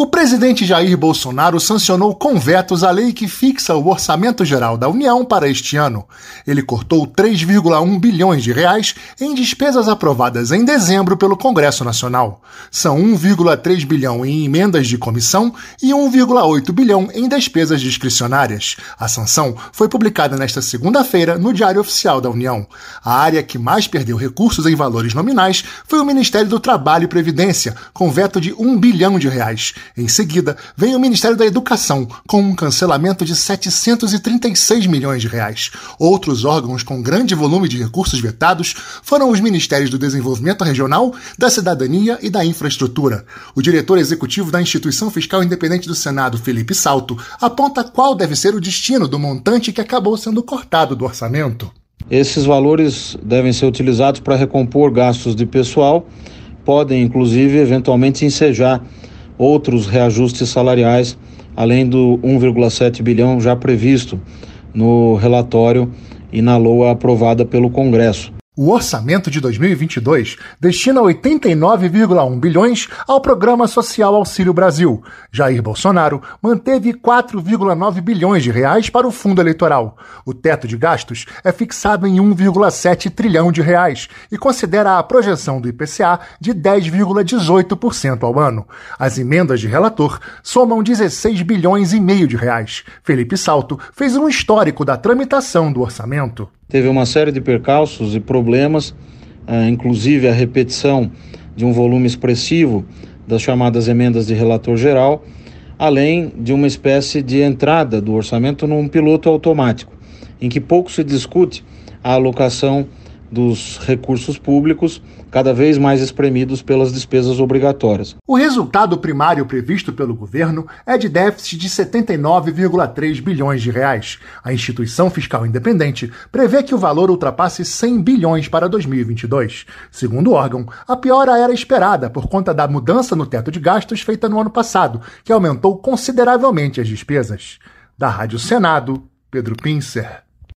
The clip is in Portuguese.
O presidente Jair Bolsonaro sancionou com vetos a lei que fixa o orçamento geral da União para este ano. Ele cortou 3,1 bilhões de reais em despesas aprovadas em dezembro pelo Congresso Nacional. São 1,3 bilhão em emendas de comissão e 1,8 bilhão em despesas discricionárias. A sanção foi publicada nesta segunda-feira no Diário Oficial da União. A área que mais perdeu recursos em valores nominais foi o Ministério do Trabalho e Previdência, com veto de 1 bilhão de reais. Em seguida, vem o Ministério da Educação, com um cancelamento de 736 milhões de reais. Outros órgãos com grande volume de recursos vetados foram os Ministérios do Desenvolvimento Regional, da Cidadania e da Infraestrutura. O diretor executivo da Instituição Fiscal Independente do Senado, Felipe Salto, aponta qual deve ser o destino do montante que acabou sendo cortado do orçamento. Esses valores devem ser utilizados para recompor gastos de pessoal, podem inclusive eventualmente ensejar outros reajustes salariais, além do 1,7 bilhão já previsto no relatório e na LOA aprovada pelo Congresso. O orçamento de 2022 destina 89,1 bilhões ao Programa Social Auxílio Brasil. Jair Bolsonaro manteve 4,9 bilhões de reais para o fundo eleitoral. O teto de gastos é fixado em 1,7 trilhão de reais e considera a projeção do IPCA de 10,18% ao ano. As emendas de relator somam 16 bilhões e meio de reais. Felipe Salto fez um histórico da tramitação do orçamento teve uma série de percalços e problemas, uh, inclusive a repetição de um volume expressivo das chamadas emendas de relator geral, além de uma espécie de entrada do orçamento num piloto automático, em que pouco se discute a alocação dos recursos públicos cada vez mais espremidos pelas despesas obrigatórias. O resultado primário previsto pelo governo é de déficit de 79,3 bilhões de reais. A instituição fiscal independente prevê que o valor ultrapasse 100 bilhões para 2022. Segundo o órgão, a piora era esperada por conta da mudança no teto de gastos feita no ano passado, que aumentou consideravelmente as despesas. Da Rádio Senado, Pedro Pincer.